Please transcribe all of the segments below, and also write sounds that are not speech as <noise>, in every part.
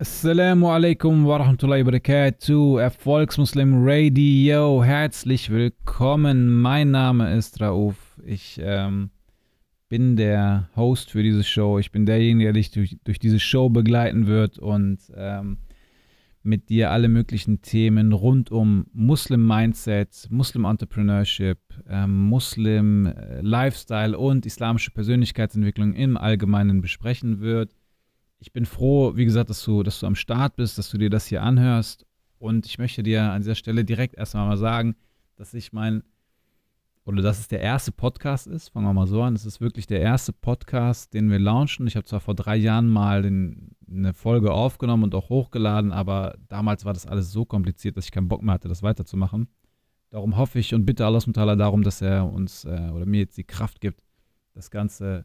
Assalamu alaikum wa rahmatullahi wa barakatuh, Erfolgsmuslim Radio. Herzlich willkommen. Mein Name ist Rauf. Ich ähm, bin der Host für diese Show. Ich bin derjenige, der dich durch, durch diese Show begleiten wird und ähm, mit dir alle möglichen Themen rund um Muslim Mindset, Muslim Entrepreneurship, ähm, Muslim äh, Lifestyle und islamische Persönlichkeitsentwicklung im Allgemeinen besprechen wird. Ich bin froh, wie gesagt, dass du, dass du am Start bist, dass du dir das hier anhörst. Und ich möchte dir an dieser Stelle direkt erstmal mal sagen, dass ich mein oder dass es der erste Podcast ist, fangen wir mal so an. Es ist wirklich der erste Podcast, den wir launchen. Ich habe zwar vor drei Jahren mal den, eine Folge aufgenommen und auch hochgeladen, aber damals war das alles so kompliziert, dass ich keinen Bock mehr hatte, das weiterzumachen. Darum hoffe ich und bitte Allah Mutala darum, dass er uns äh, oder mir jetzt die Kraft gibt, das Ganze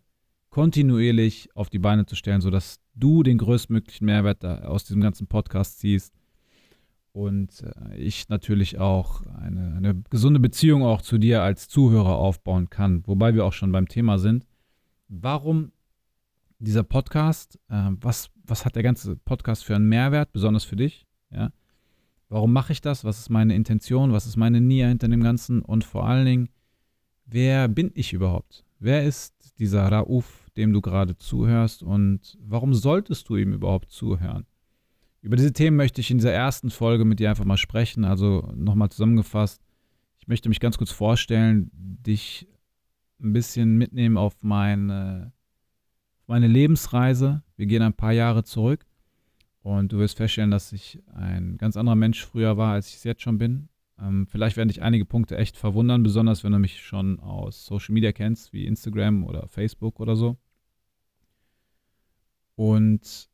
kontinuierlich auf die Beine zu stellen, sodass du den größtmöglichen Mehrwert aus diesem ganzen Podcast ziehst und äh, ich natürlich auch eine, eine, gesunde Beziehung auch zu dir als Zuhörer aufbauen kann. Wobei wir auch schon beim Thema sind. Warum dieser Podcast? Äh, was, was hat der ganze Podcast für einen Mehrwert, besonders für dich? Ja? Warum mache ich das? Was ist meine Intention? Was ist meine Nia hinter dem Ganzen? Und vor allen Dingen, wer bin ich überhaupt? Wer ist dieser Rauf, dem du gerade zuhörst? Und warum solltest du ihm überhaupt zuhören? Über diese Themen möchte ich in dieser ersten Folge mit dir einfach mal sprechen. Also nochmal zusammengefasst, ich möchte mich ganz kurz vorstellen, dich ein bisschen mitnehmen auf meine, meine Lebensreise. Wir gehen ein paar Jahre zurück und du wirst feststellen, dass ich ein ganz anderer Mensch früher war, als ich es jetzt schon bin. Ähm, vielleicht werden dich einige Punkte echt verwundern, besonders wenn du mich schon aus Social Media kennst, wie Instagram oder Facebook oder so. Und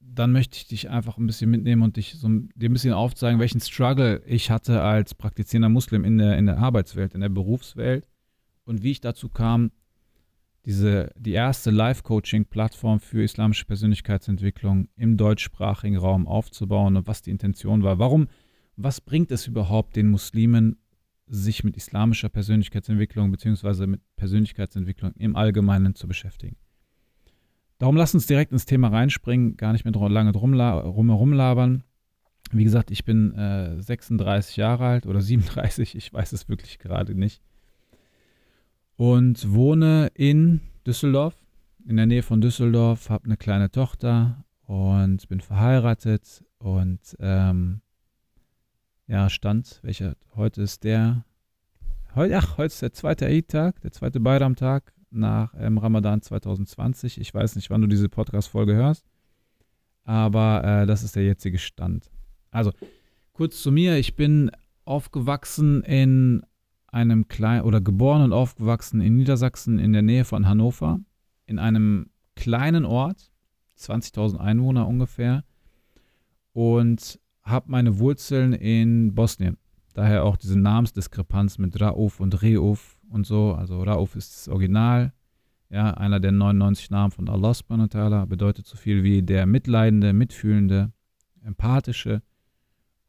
dann möchte ich dich einfach ein bisschen mitnehmen und dich so dir ein bisschen aufzeigen, welchen Struggle ich hatte als praktizierender Muslim in der, in der Arbeitswelt, in der Berufswelt und wie ich dazu kam, diese, die erste Live-Coaching-Plattform für islamische Persönlichkeitsentwicklung im deutschsprachigen Raum aufzubauen und was die Intention war. Warum, was bringt es überhaupt den Muslimen, sich mit islamischer Persönlichkeitsentwicklung bzw. mit Persönlichkeitsentwicklung im Allgemeinen zu beschäftigen? Darum lass uns direkt ins Thema reinspringen, gar nicht mehr lange drum, rumherumlabern. Wie gesagt, ich bin äh, 36 Jahre alt oder <laughs> 37, ich weiß es wirklich gerade nicht. Und wohne in Düsseldorf, in der Nähe von Düsseldorf, habe eine kleine Tochter und bin verheiratet und ähm, ja, Stand, welcher heute ist der, heute, ach, heute ist der zweite Eid-Tag, der zweite Bayram-Tag nach ähm, Ramadan 2020. Ich weiß nicht, wann du diese Podcast-Folge hörst, aber äh, das ist der jetzige Stand. Also, kurz zu mir. Ich bin aufgewachsen in einem kleinen, oder geboren und aufgewachsen in Niedersachsen in der Nähe von Hannover, in einem kleinen Ort, 20.000 Einwohner ungefähr, und habe meine Wurzeln in Bosnien. Daher auch diese Namensdiskrepanz mit Rauf und Reuf und so. Also Rauf ist das Original. Ja, einer der 99 Namen von Allah subhanahu wa ta'ala bedeutet so viel wie der Mitleidende, Mitfühlende, Empathische.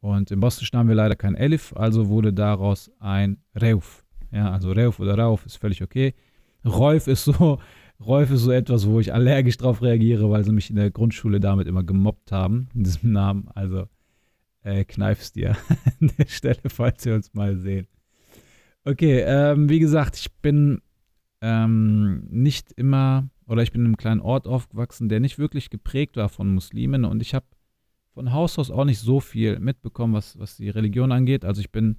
Und im Bosnischen haben wir leider kein Elif, also wurde daraus ein Reuf. Ja, also Reuf oder Rauf ist völlig okay. Reuf ist so, <laughs> Reuf ist so etwas, wo ich allergisch drauf reagiere, weil sie mich in der Grundschule damit immer gemobbt haben, in diesem Namen. Also äh, kneif's dir <laughs> an der Stelle, falls wir uns mal sehen. Okay, ähm, wie gesagt, ich bin ähm, nicht immer, oder ich bin in einem kleinen Ort aufgewachsen, der nicht wirklich geprägt war von Muslimen und ich habe von Haus aus auch nicht so viel mitbekommen, was, was die Religion angeht. Also ich bin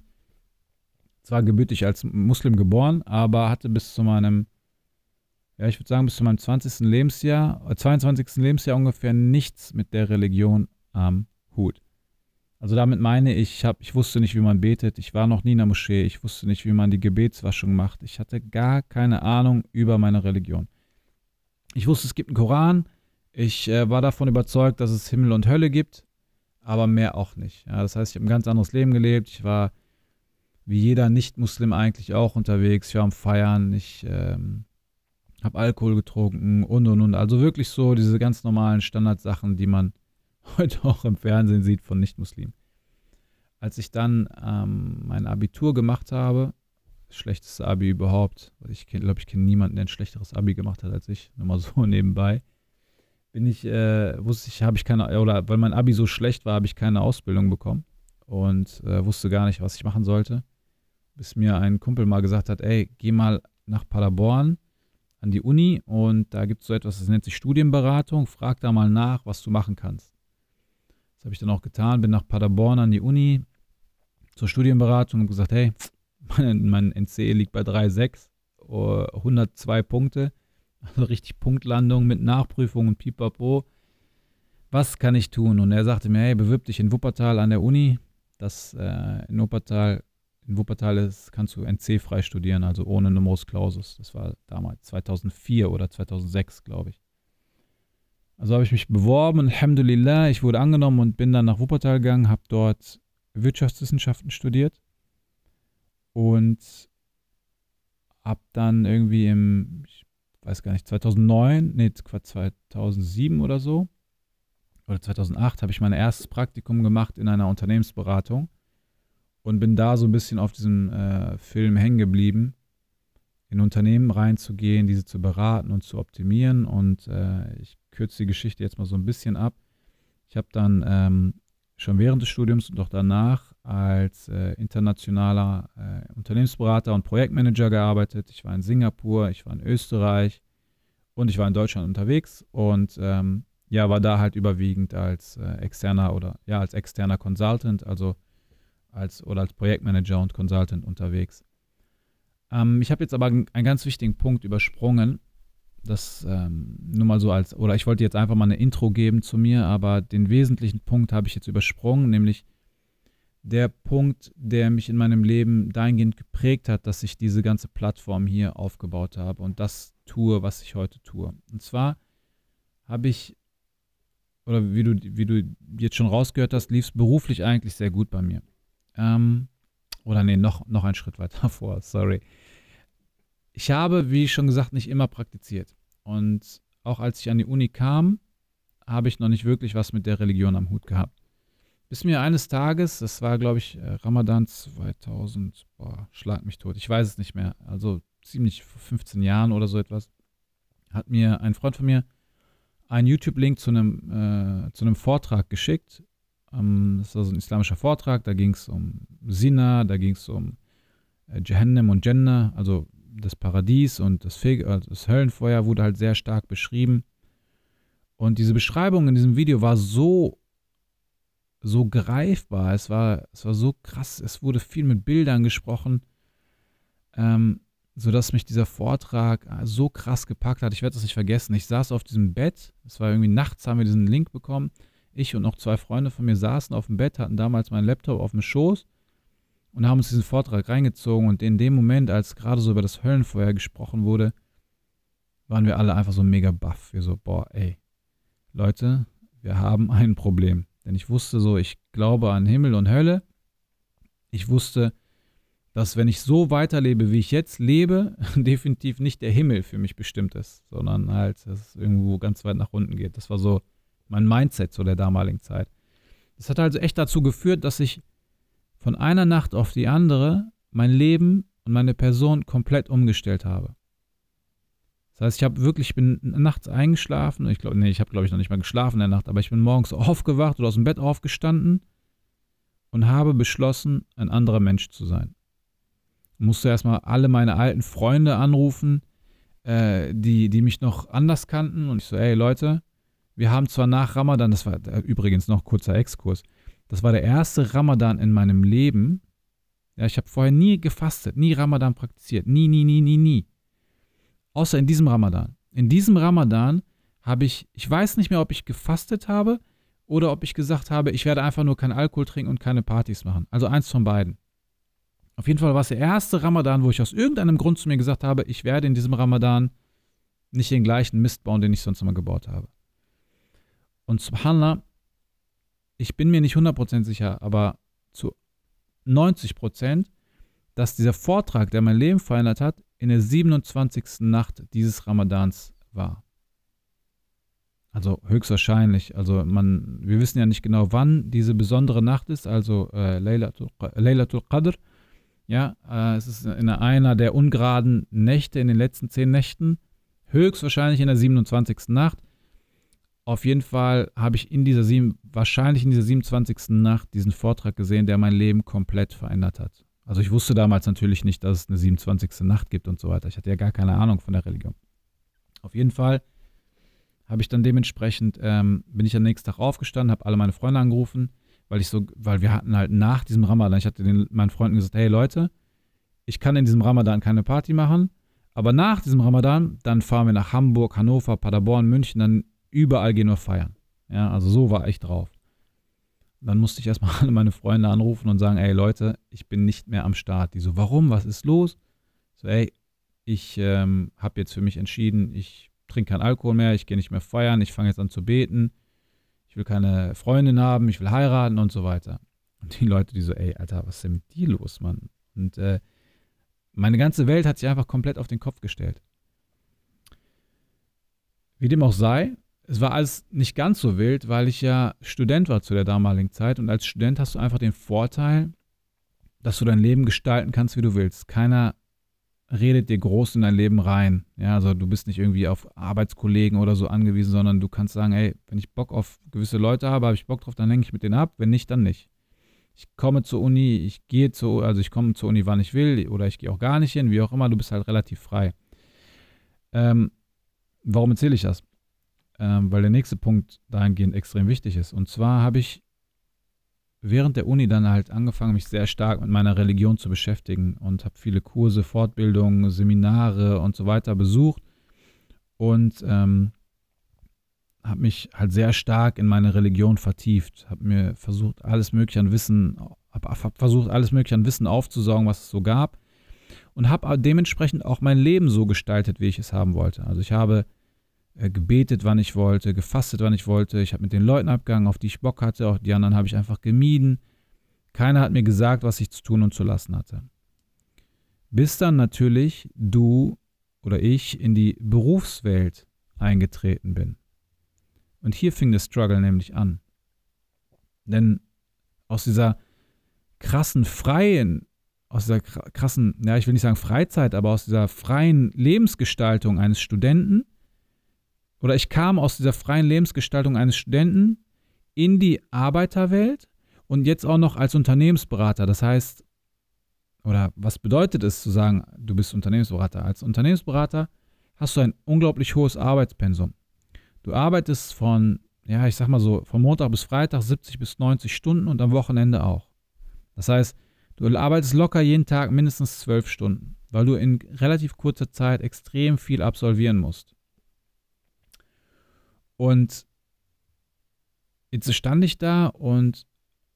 zwar gebürtig als Muslim geboren, aber hatte bis zu meinem, ja, ich würde sagen, bis zu meinem 20. Lebensjahr, 22. Äh, Lebensjahr ungefähr nichts mit der Religion am Hut. Also damit meine ich, ich, hab, ich wusste nicht, wie man betet. Ich war noch nie in der Moschee. Ich wusste nicht, wie man die Gebetswaschung macht. Ich hatte gar keine Ahnung über meine Religion. Ich wusste, es gibt einen Koran. Ich äh, war davon überzeugt, dass es Himmel und Hölle gibt, aber mehr auch nicht. Ja, das heißt, ich habe ein ganz anderes Leben gelebt. Ich war wie jeder Nicht-Muslim eigentlich auch unterwegs. Ich war am Feiern. Ich ähm, habe Alkohol getrunken und und und. Also wirklich so diese ganz normalen Standardsachen, die man heute auch im Fernsehen sieht von Nicht-Muslimen. Als ich dann ähm, mein Abitur gemacht habe, das schlechteste Abi überhaupt, ich glaube, ich kenne niemanden, der ein schlechteres Abi gemacht hat als ich, nur mal so <laughs> nebenbei, bin ich, äh, wusste ich, habe ich keine, oder weil mein Abi so schlecht war, habe ich keine Ausbildung bekommen und äh, wusste gar nicht, was ich machen sollte. Bis mir ein Kumpel mal gesagt hat, ey, geh mal nach Paderborn an die Uni und da gibt es so etwas, das nennt sich Studienberatung. Frag da mal nach, was du machen kannst. Das habe ich dann auch getan, bin nach Paderborn an die Uni zur Studienberatung und gesagt, hey, mein, mein NC liegt bei 3,6, 102 Punkte, also richtig Punktlandung mit Nachprüfung und pipapo. Was kann ich tun? Und er sagte mir, hey, bewirb dich in Wuppertal an der Uni. Das äh, in Wuppertal in Wuppertal ist, kannst du NC frei studieren, also ohne Numerus Clausus. Das war damals 2004 oder 2006, glaube ich. Also habe ich mich beworben, Alhamdulillah, ich wurde angenommen und bin dann nach Wuppertal gegangen, habe dort Wirtschaftswissenschaften studiert und habe dann irgendwie im, ich weiß gar nicht, 2009, nee, 2007 oder so, oder 2008 habe ich mein erstes Praktikum gemacht in einer Unternehmensberatung und bin da so ein bisschen auf diesem äh, Film hängen geblieben, in Unternehmen reinzugehen, diese zu beraten und zu optimieren. Und äh, ich kürze die Geschichte jetzt mal so ein bisschen ab. Ich habe dann ähm, schon während des Studiums und auch danach als äh, internationaler äh, Unternehmensberater und Projektmanager gearbeitet. Ich war in Singapur, ich war in Österreich und ich war in Deutschland unterwegs und ähm, ja, war da halt überwiegend als äh, externer oder ja, als externer Consultant, also als, oder als Projektmanager und Consultant unterwegs. Ähm, ich habe jetzt aber einen ganz wichtigen Punkt übersprungen. Das ähm, nur mal so als, oder ich wollte jetzt einfach mal eine Intro geben zu mir, aber den wesentlichen Punkt habe ich jetzt übersprungen, nämlich der Punkt, der mich in meinem Leben dahingehend geprägt hat, dass ich diese ganze Plattform hier aufgebaut habe und das tue, was ich heute tue. Und zwar habe ich, oder wie du, wie du jetzt schon rausgehört hast, lief es beruflich eigentlich sehr gut bei mir. Ähm, oder nee, noch, noch einen Schritt weiter <laughs> vor, sorry. Ich habe, wie schon gesagt, nicht immer praktiziert. Und auch als ich an die Uni kam, habe ich noch nicht wirklich was mit der Religion am Hut gehabt. Bis mir eines Tages, das war glaube ich äh, Ramadan 2000, boah, schlag mich tot, ich weiß es nicht mehr, also ziemlich vor 15 Jahren oder so etwas, hat mir ein Freund von mir einen YouTube-Link zu einem, äh, zu einem Vortrag geschickt ähm, das war so ein islamischer Vortrag, da ging es um Sina, da ging es um äh, Jahannam und Jannah, also das Paradies und das, Fe also das Höllenfeuer wurde halt sehr stark beschrieben. Und diese Beschreibung in diesem Video war so, so greifbar, es war, es war so krass, es wurde viel mit Bildern gesprochen, ähm, sodass mich dieser Vortrag äh, so krass gepackt hat. Ich werde das nicht vergessen. Ich saß auf diesem Bett, es war irgendwie nachts, haben wir diesen Link bekommen ich und noch zwei Freunde von mir saßen auf dem Bett, hatten damals meinen Laptop auf dem Schoß und haben uns diesen Vortrag reingezogen. Und in dem Moment, als gerade so über das Höllenfeuer gesprochen wurde, waren wir alle einfach so mega baff. Wir so, boah, ey, Leute, wir haben ein Problem. Denn ich wusste so, ich glaube an Himmel und Hölle. Ich wusste, dass wenn ich so weiterlebe, wie ich jetzt lebe, <laughs> definitiv nicht der Himmel für mich bestimmt ist, sondern halt, dass es irgendwo ganz weit nach unten geht. Das war so mein Mindset zu der damaligen Zeit. Das hat also echt dazu geführt, dass ich von einer Nacht auf die andere mein Leben und meine Person komplett umgestellt habe. Das heißt, ich habe wirklich, ich bin nachts eingeschlafen. Ich glaube, nee, ich habe, glaube ich, noch nicht mal geschlafen in der Nacht, aber ich bin morgens aufgewacht oder aus dem Bett aufgestanden und habe beschlossen, ein anderer Mensch zu sein. Ich musste erstmal alle meine alten Freunde anrufen, äh, die, die mich noch anders kannten. Und ich so, ey Leute, wir haben zwar nach Ramadan, das war übrigens noch kurzer Exkurs, das war der erste Ramadan in meinem Leben. Ja, ich habe vorher nie gefastet, nie Ramadan praktiziert, nie, nie, nie, nie, nie. Außer in diesem Ramadan. In diesem Ramadan habe ich, ich weiß nicht mehr, ob ich gefastet habe oder ob ich gesagt habe, ich werde einfach nur keinen Alkohol trinken und keine Partys machen. Also eins von beiden. Auf jeden Fall war es der erste Ramadan, wo ich aus irgendeinem Grund zu mir gesagt habe, ich werde in diesem Ramadan nicht den gleichen Mist bauen, den ich sonst immer gebaut habe. Und subhanallah, ich bin mir nicht 100% sicher, aber zu 90%, dass dieser Vortrag, der mein Leben verändert hat, in der 27. Nacht dieses Ramadans war. Also höchstwahrscheinlich. Also man, wir wissen ja nicht genau, wann diese besondere Nacht ist, also äh, Laylatul, Qadr. Ja, äh, es ist in einer der ungeraden Nächte, in den letzten zehn Nächten. Höchstwahrscheinlich in der 27. Nacht. Auf jeden Fall habe ich in dieser sieben, wahrscheinlich in dieser 27. Nacht diesen Vortrag gesehen, der mein Leben komplett verändert hat. Also ich wusste damals natürlich nicht, dass es eine 27. Nacht gibt und so weiter. Ich hatte ja gar keine Ahnung von der Religion. Auf jeden Fall habe ich dann dementsprechend, ähm, bin ich am nächsten Tag aufgestanden, habe alle meine Freunde angerufen, weil ich so, weil wir hatten halt nach diesem Ramadan, ich hatte den, meinen Freunden gesagt, hey Leute, ich kann in diesem Ramadan keine Party machen, aber nach diesem Ramadan, dann fahren wir nach Hamburg, Hannover, Paderborn, München, dann überall gehen wir feiern. Ja, also so war ich drauf. Dann musste ich erstmal <laughs> alle meine Freunde anrufen und sagen, ey Leute, ich bin nicht mehr am Start. Die so, warum? Was ist los? So, ey, ich ähm, habe jetzt für mich entschieden, ich trinke keinen Alkohol mehr, ich gehe nicht mehr feiern, ich fange jetzt an zu beten, ich will keine Freundin haben, ich will heiraten und so weiter. Und die Leute, die so, ey, Alter, was ist denn mit dir los, Mann? Und äh, meine ganze Welt hat sich einfach komplett auf den Kopf gestellt. Wie dem auch sei, es war alles nicht ganz so wild, weil ich ja Student war zu der damaligen Zeit. Und als Student hast du einfach den Vorteil, dass du dein Leben gestalten kannst, wie du willst. Keiner redet dir groß in dein Leben rein. Ja, also du bist nicht irgendwie auf Arbeitskollegen oder so angewiesen, sondern du kannst sagen, ey, wenn ich Bock auf gewisse Leute habe, habe ich Bock drauf, dann hänge ich mit denen ab. Wenn nicht, dann nicht. Ich komme zur Uni, ich gehe zur, also ich komme zur Uni, wann ich will, oder ich gehe auch gar nicht hin, wie auch immer, du bist halt relativ frei. Ähm, warum erzähle ich das? Ähm, weil der nächste Punkt dahingehend extrem wichtig ist. Und zwar habe ich während der Uni dann halt angefangen, mich sehr stark mit meiner Religion zu beschäftigen und habe viele Kurse, Fortbildungen, Seminare und so weiter besucht und ähm, habe mich halt sehr stark in meine Religion vertieft, habe mir versucht, alles Mögliche an Wissen, habe hab versucht, alles Mögliche an Wissen aufzusaugen, was es so gab und habe dementsprechend auch mein Leben so gestaltet, wie ich es haben wollte. Also ich habe äh, gebetet, wann ich wollte, gefastet, wann ich wollte. Ich habe mit den Leuten abgegangen, auf die ich Bock hatte. Auch die anderen habe ich einfach gemieden. Keiner hat mir gesagt, was ich zu tun und zu lassen hatte. Bis dann natürlich du oder ich in die Berufswelt eingetreten bin. Und hier fing der Struggle nämlich an. Denn aus dieser krassen freien, aus dieser krassen, ja, ich will nicht sagen Freizeit, aber aus dieser freien Lebensgestaltung eines Studenten oder ich kam aus dieser freien Lebensgestaltung eines Studenten in die Arbeiterwelt und jetzt auch noch als Unternehmensberater. Das heißt, oder was bedeutet es zu sagen, du bist Unternehmensberater? Als Unternehmensberater hast du ein unglaublich hohes Arbeitspensum. Du arbeitest von, ja, ich sag mal so, von Montag bis Freitag 70 bis 90 Stunden und am Wochenende auch. Das heißt, du arbeitest locker jeden Tag mindestens zwölf Stunden, weil du in relativ kurzer Zeit extrem viel absolvieren musst. Und jetzt stand ich da und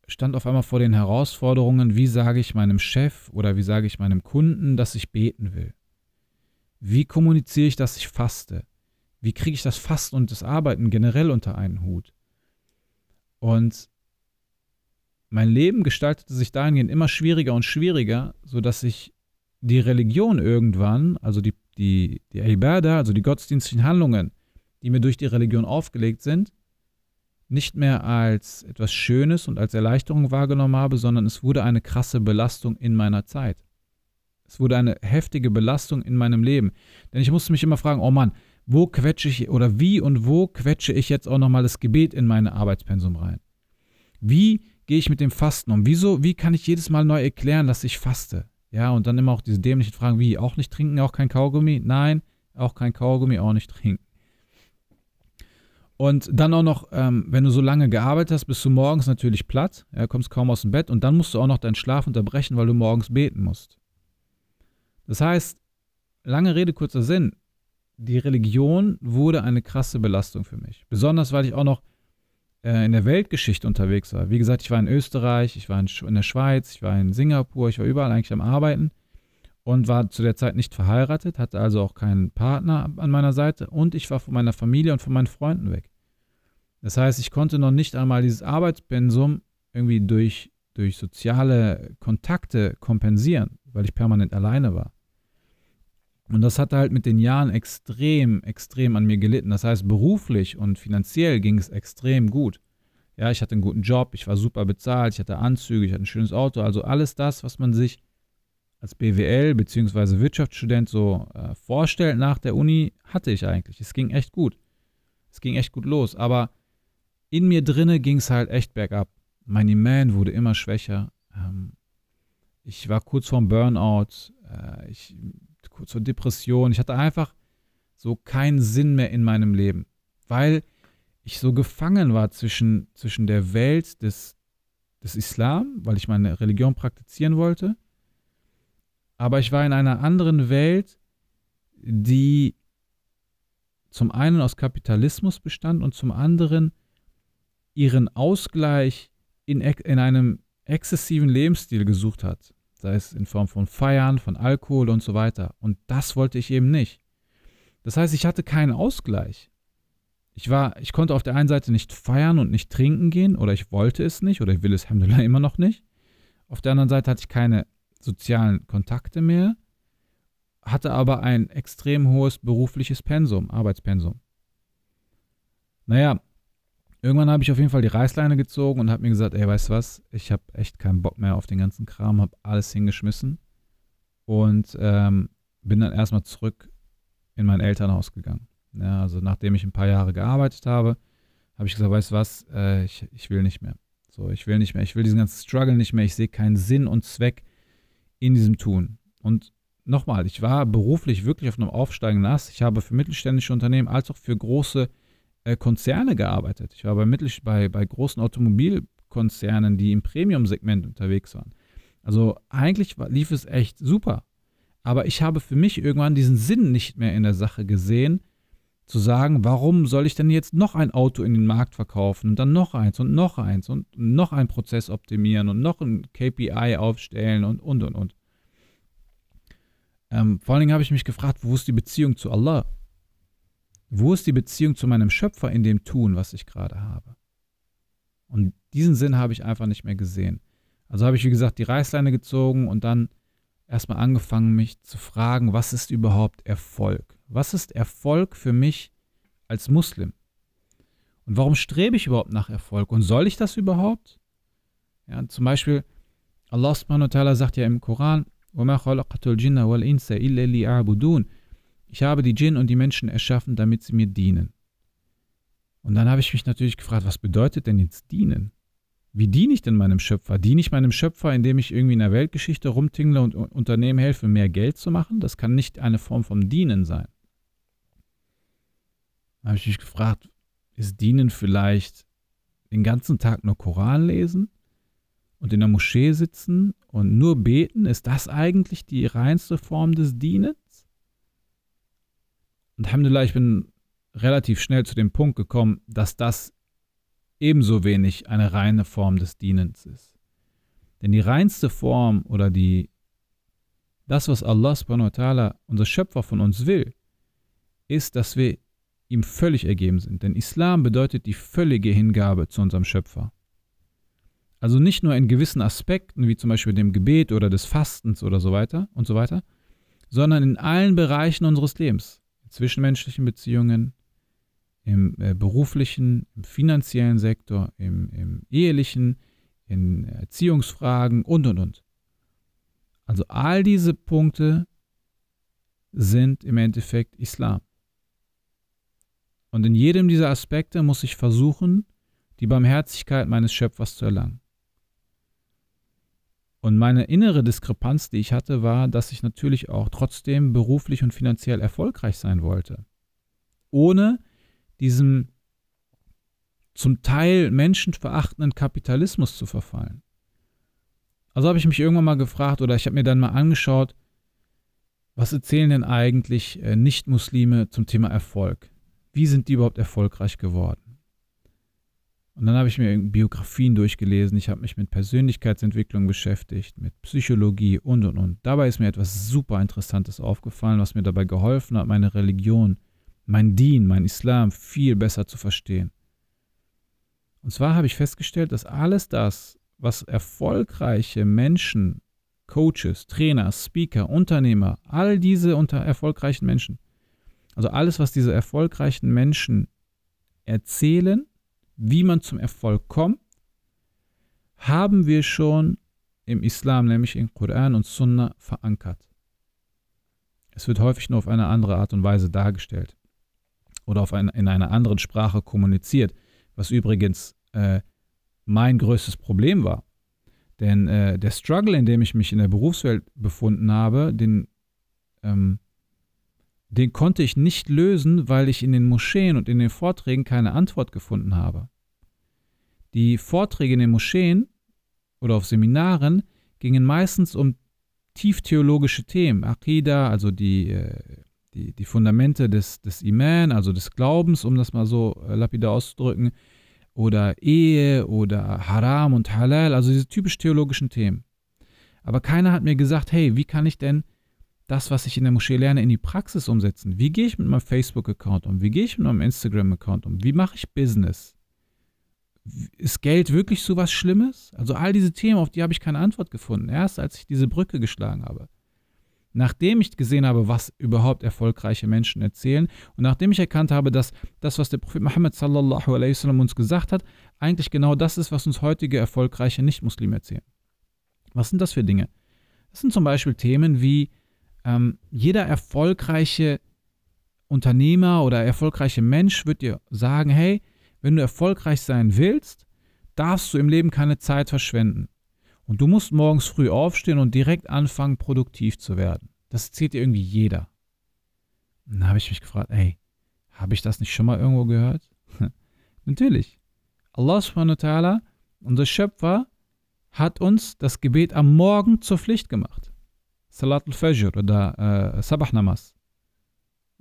stand auf einmal vor den Herausforderungen, wie sage ich meinem Chef oder wie sage ich meinem Kunden, dass ich beten will? Wie kommuniziere ich, dass ich faste? Wie kriege ich das Fasten und das Arbeiten generell unter einen Hut? Und mein Leben gestaltete sich dahingehend immer schwieriger und schwieriger, sodass ich die Religion irgendwann, also die, die, die Ibadah, also die gottesdienstlichen Handlungen, die mir durch die Religion aufgelegt sind, nicht mehr als etwas Schönes und als Erleichterung wahrgenommen habe, sondern es wurde eine krasse Belastung in meiner Zeit. Es wurde eine heftige Belastung in meinem Leben. Denn ich musste mich immer fragen, oh Mann, wo quetsche ich oder wie und wo quetsche ich jetzt auch nochmal das Gebet in meine Arbeitspensum rein? Wie gehe ich mit dem Fasten um? Wieso, wie kann ich jedes Mal neu erklären, dass ich faste? Ja, und dann immer auch diese dämlichen Fragen, wie, auch nicht trinken, auch kein Kaugummi? Nein, auch kein Kaugummi, auch nicht trinken. Und dann auch noch, ähm, wenn du so lange gearbeitet hast, bist du morgens natürlich platt, ja, kommst kaum aus dem Bett und dann musst du auch noch deinen Schlaf unterbrechen, weil du morgens beten musst. Das heißt, lange Rede, kurzer Sinn, die Religion wurde eine krasse Belastung für mich. Besonders, weil ich auch noch äh, in der Weltgeschichte unterwegs war. Wie gesagt, ich war in Österreich, ich war in, in der Schweiz, ich war in Singapur, ich war überall eigentlich am Arbeiten und war zu der Zeit nicht verheiratet, hatte also auch keinen Partner an meiner Seite und ich war von meiner Familie und von meinen Freunden weg. Das heißt, ich konnte noch nicht einmal dieses Arbeitspensum irgendwie durch, durch soziale Kontakte kompensieren, weil ich permanent alleine war. Und das hat halt mit den Jahren extrem, extrem an mir gelitten. Das heißt, beruflich und finanziell ging es extrem gut. Ja, ich hatte einen guten Job, ich war super bezahlt, ich hatte Anzüge, ich hatte ein schönes Auto, also alles das, was man sich als BWL bzw. Wirtschaftsstudent so äh, vorstellt nach der Uni, hatte ich eigentlich. Es ging echt gut. Es ging echt gut los, aber in mir drinne ging es halt echt bergab. Mein Iman wurde immer schwächer. Ähm, ich war kurz vorm Burnout, äh, ich, kurz vor Depression. Ich hatte einfach so keinen Sinn mehr in meinem Leben, weil ich so gefangen war zwischen, zwischen der Welt des, des Islam, weil ich meine Religion praktizieren wollte, aber ich war in einer anderen Welt, die zum einen aus Kapitalismus bestand und zum anderen ihren Ausgleich in, in einem exzessiven Lebensstil gesucht hat, sei es in Form von Feiern, von Alkohol und so weiter. Und das wollte ich eben nicht. Das heißt, ich hatte keinen Ausgleich. Ich war, ich konnte auf der einen Seite nicht feiern und nicht trinken gehen, oder ich wollte es nicht, oder ich will es Alhamdulillah immer noch nicht. Auf der anderen Seite hatte ich keine sozialen Kontakte mehr, hatte aber ein extrem hohes berufliches Pensum, Arbeitspensum. Naja, irgendwann habe ich auf jeden Fall die Reißleine gezogen und habe mir gesagt, ey, weißt du was, ich habe echt keinen Bock mehr auf den ganzen Kram, habe alles hingeschmissen und ähm, bin dann erstmal zurück in mein Elternhaus gegangen. Ja, also nachdem ich ein paar Jahre gearbeitet habe, habe ich gesagt, weißt du was, äh, ich, ich will nicht mehr. So, ich will nicht mehr, ich will diesen ganzen Struggle nicht mehr, ich sehe keinen Sinn und Zweck in diesem Tun. Und nochmal, ich war beruflich wirklich auf einem aufsteigenden Ast. Ich habe für mittelständische Unternehmen als auch für große äh, Konzerne gearbeitet. Ich war bei, mittel, bei, bei großen Automobilkonzernen, die im Premium-Segment unterwegs waren. Also eigentlich war, lief es echt super. Aber ich habe für mich irgendwann diesen Sinn nicht mehr in der Sache gesehen, zu sagen, warum soll ich denn jetzt noch ein Auto in den Markt verkaufen und dann noch eins und noch eins und noch einen Prozess optimieren und noch ein KPI aufstellen und und und und. Ähm, vor allen Dingen habe ich mich gefragt, wo ist die Beziehung zu Allah? Wo ist die Beziehung zu meinem Schöpfer in dem Tun, was ich gerade habe? Und diesen Sinn habe ich einfach nicht mehr gesehen. Also habe ich, wie gesagt, die Reißleine gezogen und dann erstmal angefangen, mich zu fragen, was ist überhaupt Erfolg? Was ist Erfolg für mich als Muslim? Und warum strebe ich überhaupt nach Erfolg? Und soll ich das überhaupt? Ja, zum Beispiel, Allah subhanahu wa ta'ala sagt ja im Koran, ich habe die Djinn und die Menschen erschaffen, damit sie mir dienen. Und dann habe ich mich natürlich gefragt, was bedeutet denn jetzt dienen? Wie diene ich denn meinem Schöpfer? Diene ich meinem Schöpfer, indem ich irgendwie in der Weltgeschichte rumtingle und Unternehmen helfe, mehr Geld zu machen? Das kann nicht eine Form vom Dienen sein. Da habe ich mich gefragt, ist Dienen vielleicht den ganzen Tag nur Koran lesen und in der Moschee sitzen und nur beten? Ist das eigentlich die reinste Form des Dienens? Alhamdulillah, ich bin relativ schnell zu dem Punkt gekommen, dass das ebenso wenig eine reine Form des Dienens ist. Denn die reinste Form oder die, das, was Allah subhanahu wa ta'ala, unser Schöpfer von uns will, ist, dass wir ihm völlig ergeben sind. Denn Islam bedeutet die völlige Hingabe zu unserem Schöpfer. Also nicht nur in gewissen Aspekten, wie zum Beispiel dem Gebet oder des Fastens oder so weiter und so weiter, sondern in allen Bereichen unseres Lebens. Zwischenmenschlichen Beziehungen, im äh, beruflichen, im finanziellen Sektor, im, im ehelichen, in Erziehungsfragen und, und, und. Also all diese Punkte sind im Endeffekt Islam. Und in jedem dieser Aspekte muss ich versuchen, die Barmherzigkeit meines Schöpfers zu erlangen. Und meine innere Diskrepanz, die ich hatte, war, dass ich natürlich auch trotzdem beruflich und finanziell erfolgreich sein wollte. Ohne diesem zum Teil menschenverachtenden Kapitalismus zu verfallen. Also habe ich mich irgendwann mal gefragt oder ich habe mir dann mal angeschaut, was erzählen denn eigentlich äh, Nicht-Muslime zum Thema Erfolg? Wie sind die überhaupt erfolgreich geworden? Und dann habe ich mir Biografien durchgelesen, ich habe mich mit Persönlichkeitsentwicklung beschäftigt, mit Psychologie und und und. Dabei ist mir etwas super Interessantes aufgefallen, was mir dabei geholfen hat, meine Religion mein Dien, mein Islam viel besser zu verstehen. Und zwar habe ich festgestellt, dass alles das, was erfolgreiche Menschen, Coaches, Trainer, Speaker, Unternehmer, all diese unter erfolgreichen Menschen, also alles, was diese erfolgreichen Menschen erzählen, wie man zum Erfolg kommt, haben wir schon im Islam, nämlich in Koran und Sunna, verankert. Es wird häufig nur auf eine andere Art und Weise dargestellt. oder auf ein, in einer anderen Sprache kommuniziert, was übrigens äh, mein größtes Problem war. Denn äh, der Struggle, in dem ich mich in der Berufswelt befunden habe, den, ähm, den konnte ich nicht lösen, weil ich in den Moscheen und in den Vorträgen keine Antwort gefunden habe. Die Vorträge in den Moscheen oder auf Seminaren gingen meistens um tieftheologische Themen, Akida, also die, äh, die, die Fundamente des, des Iman, also des Glaubens, um das mal so äh, lapidar auszudrücken, oder Ehe oder Haram und Halal, also diese typisch theologischen Themen. Aber keiner hat mir gesagt, hey, wie kann ich denn das, was ich in der Moschee lerne, in die Praxis umsetzen? Wie gehe ich mit meinem Facebook-Account um? Wie gehe ich mit meinem Instagram-Account um? Wie mache ich Business? Ist Geld wirklich so was Schlimmes? Also all diese Themen, auf die habe ich keine Antwort gefunden, erst als ich diese Brücke geschlagen habe. Nachdem ich gesehen habe, was überhaupt erfolgreiche Menschen erzählen und nachdem ich erkannt habe, dass das, was der Prophet Muhammad sallallahu alaihi wasallam uns gesagt hat, eigentlich genau das ist, was uns heutige erfolgreiche Nichtmuslime erzählen. Was sind das für Dinge? Das sind zum Beispiel Themen wie ähm, jeder erfolgreiche Unternehmer oder erfolgreiche Mensch wird dir sagen, hey, wenn du erfolgreich sein willst, darfst du im Leben keine Zeit verschwenden. Und du musst morgens früh aufstehen und direkt anfangen, produktiv zu werden. Das erzählt dir irgendwie jeder. Und dann habe ich mich gefragt, ey, habe ich das nicht schon mal irgendwo gehört? <laughs> Natürlich. Allah subhanahu wa ta'ala, unser Schöpfer, hat uns das Gebet am Morgen zur Pflicht gemacht. Salat al-Fajr oder äh, Sabah Namas.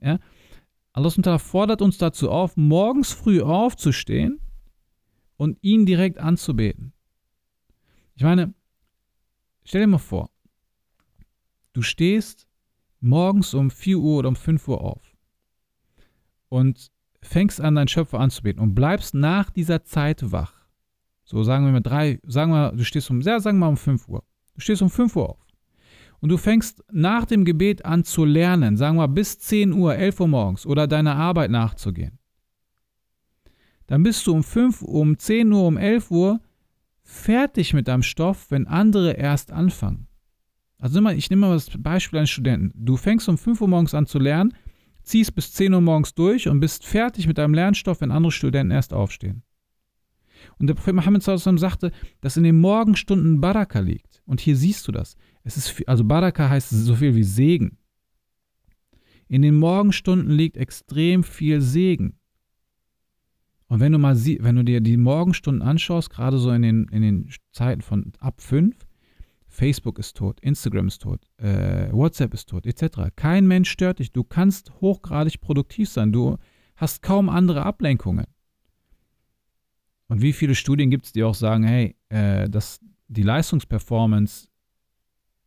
Ja? Allah ta'ala fordert uns dazu auf, morgens früh aufzustehen und ihn direkt anzubeten. Ich meine, stell dir mal vor, du stehst morgens um 4 Uhr oder um 5 Uhr auf und fängst an, deinen Schöpfer anzubeten und bleibst nach dieser Zeit wach. So sagen wir mal drei, sagen wir, du stehst um, ja, sagen wir mal um 5 Uhr. Du stehst um 5 Uhr auf. Und du fängst nach dem Gebet an zu lernen, sagen wir bis 10 Uhr, 11 Uhr morgens oder deiner Arbeit nachzugehen. Dann bist du um 5 Uhr, um 10 Uhr, um 11 Uhr fertig mit deinem Stoff, wenn andere erst anfangen. Also ich nehme mal das Beispiel eines Studenten. Du fängst um 5 Uhr morgens an zu lernen, ziehst bis 10 Uhr morgens durch und bist fertig mit deinem Lernstoff, wenn andere Studenten erst aufstehen. Und der Prophet Muhammad sagte, dass in den Morgenstunden Baraka liegt. Und hier siehst du das. Es ist, also Baraka heißt so viel wie Segen. In den Morgenstunden liegt extrem viel Segen. Und wenn du mal sie, wenn du dir die Morgenstunden anschaust, gerade so in den, in den Zeiten von ab 5, Facebook ist tot, Instagram ist tot, äh, WhatsApp ist tot, etc. Kein Mensch stört dich. Du kannst hochgradig produktiv sein. Du hast kaum andere Ablenkungen. Und wie viele Studien gibt es, die auch sagen, hey, äh, dass die Leistungsperformance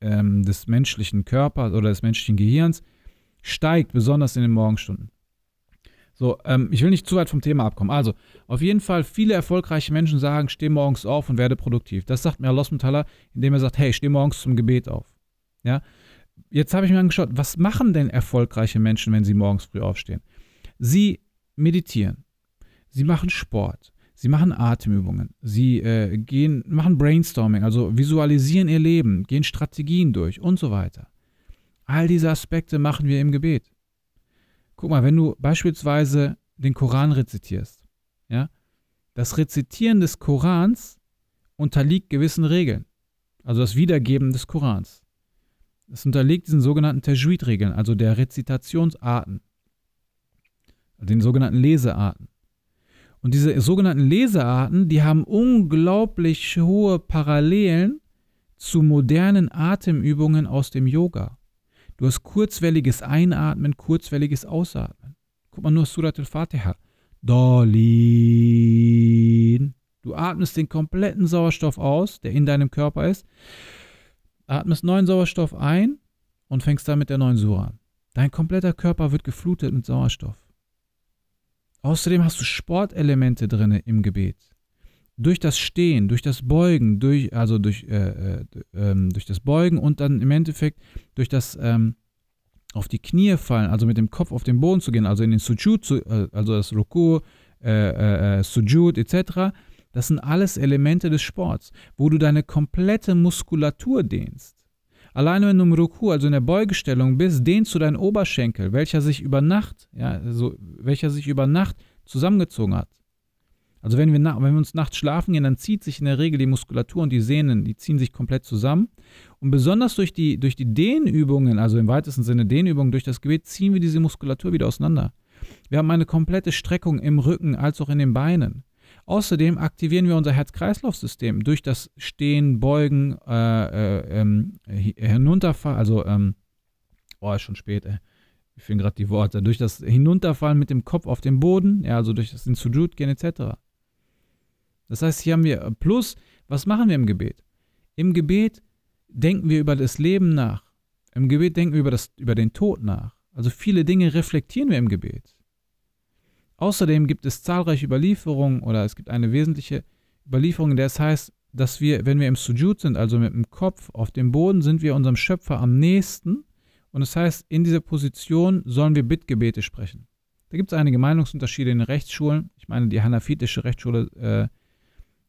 ähm, des menschlichen Körpers oder des menschlichen Gehirns steigt, besonders in den Morgenstunden. So, ähm, ich will nicht zu weit vom Thema abkommen. Also, auf jeden Fall, viele erfolgreiche Menschen sagen, steh morgens auf und werde produktiv. Das sagt mir Allah Mutala, indem er sagt, hey, steh morgens zum Gebet auf. Ja. Jetzt habe ich mir angeschaut, was machen denn erfolgreiche Menschen, wenn sie morgens früh aufstehen? Sie meditieren. Sie machen Sport. Sie machen Atemübungen. Sie äh, gehen, machen Brainstorming, also visualisieren ihr Leben, gehen Strategien durch und so weiter. All diese Aspekte machen wir im Gebet. Guck mal, wenn du beispielsweise den Koran rezitierst, ja, das Rezitieren des Korans unterliegt gewissen Regeln. Also das Wiedergeben des Korans. Es unterliegt diesen sogenannten Tajwid-Regeln, also der Rezitationsarten, den sogenannten Lesearten. Und diese sogenannten Lesearten, die haben unglaublich hohe Parallelen zu modernen Atemübungen aus dem Yoga. Du hast kurzwelliges Einatmen, kurzwelliges Ausatmen. Guck mal nur Surat al-Fatiha. Dolin. Du atmest den kompletten Sauerstoff aus, der in deinem Körper ist, atmest neuen Sauerstoff ein und fängst dann mit der neuen Sura an. Dein kompletter Körper wird geflutet mit Sauerstoff. Außerdem hast du Sportelemente drin im Gebet durch das Stehen, durch das Beugen, durch, also durch, äh, äh, ähm, durch das Beugen und dann im Endeffekt durch das ähm, auf die Knie fallen, also mit dem Kopf auf den Boden zu gehen, also in den Sujud, zu, äh, also das Ruku, äh, äh, äh, Sujud etc., das sind alles Elemente des Sports, wo du deine komplette Muskulatur dehnst. Alleine wenn du im Ruku, also in der Beugestellung bist, dehnst du deinen Oberschenkel, welcher sich über Nacht, ja, so, welcher sich über Nacht zusammengezogen hat. Also wenn wir, wenn wir uns nachts schlafen gehen, dann zieht sich in der Regel die Muskulatur und die Sehnen, die ziehen sich komplett zusammen. Und besonders durch die, durch die Dehnübungen, also im weitesten Sinne Dehnübungen durch das Gebet, ziehen wir diese Muskulatur wieder auseinander. Wir haben eine komplette Streckung im Rücken als auch in den Beinen. Außerdem aktivieren wir unser Herz-Kreislauf-System durch das Stehen, Beugen, äh, äh, ähm, Hinunterfallen, also, ähm, oh, ist schon spät, ey. Ich finde gerade die Worte. Durch das Hinunterfallen mit dem Kopf auf den Boden, ja, also durch das in Sujud gehen etc. Das heißt, hier haben wir plus, was machen wir im Gebet? Im Gebet denken wir über das Leben nach. Im Gebet denken wir über, das, über den Tod nach. Also viele Dinge reflektieren wir im Gebet. Außerdem gibt es zahlreiche Überlieferungen oder es gibt eine wesentliche Überlieferung, in der es heißt, dass wir, wenn wir im Sujud sind, also mit dem Kopf auf dem Boden, sind wir unserem Schöpfer am nächsten. Und es das heißt, in dieser Position sollen wir Bittgebete sprechen. Da gibt es einige Meinungsunterschiede in den Rechtsschulen. Ich meine, die hanafitische Rechtsschule äh,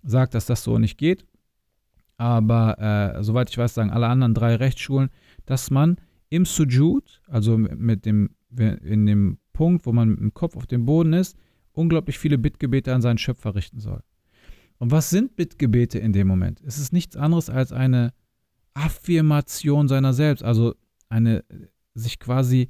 sagt, dass das so nicht geht. Aber äh, soweit ich weiß, sagen alle anderen drei Rechtsschulen, dass man im Sujud, also mit dem, in dem Punkt, wo man mit dem Kopf auf dem Boden ist, unglaublich viele Bittgebete an seinen Schöpfer richten soll. Und was sind Bittgebete in dem Moment? Es ist nichts anderes als eine Affirmation seiner selbst, also eine sich quasi,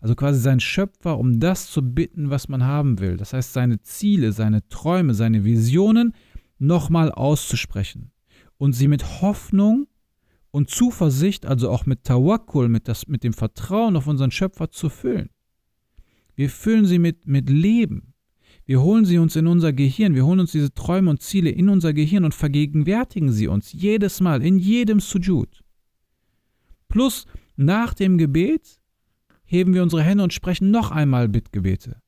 also quasi sein Schöpfer, um das zu bitten, was man haben will. Das heißt, seine Ziele, seine Träume, seine Visionen nochmal auszusprechen und sie mit Hoffnung und Zuversicht, also auch mit Tawakkul, mit, das, mit dem Vertrauen auf unseren Schöpfer zu füllen. Wir füllen sie mit, mit Leben. Wir holen sie uns in unser Gehirn, wir holen uns diese Träume und Ziele in unser Gehirn und vergegenwärtigen sie uns jedes Mal, in jedem Sujud. Plus, nach dem Gebet heben wir unsere Hände und sprechen noch einmal Bittgebete.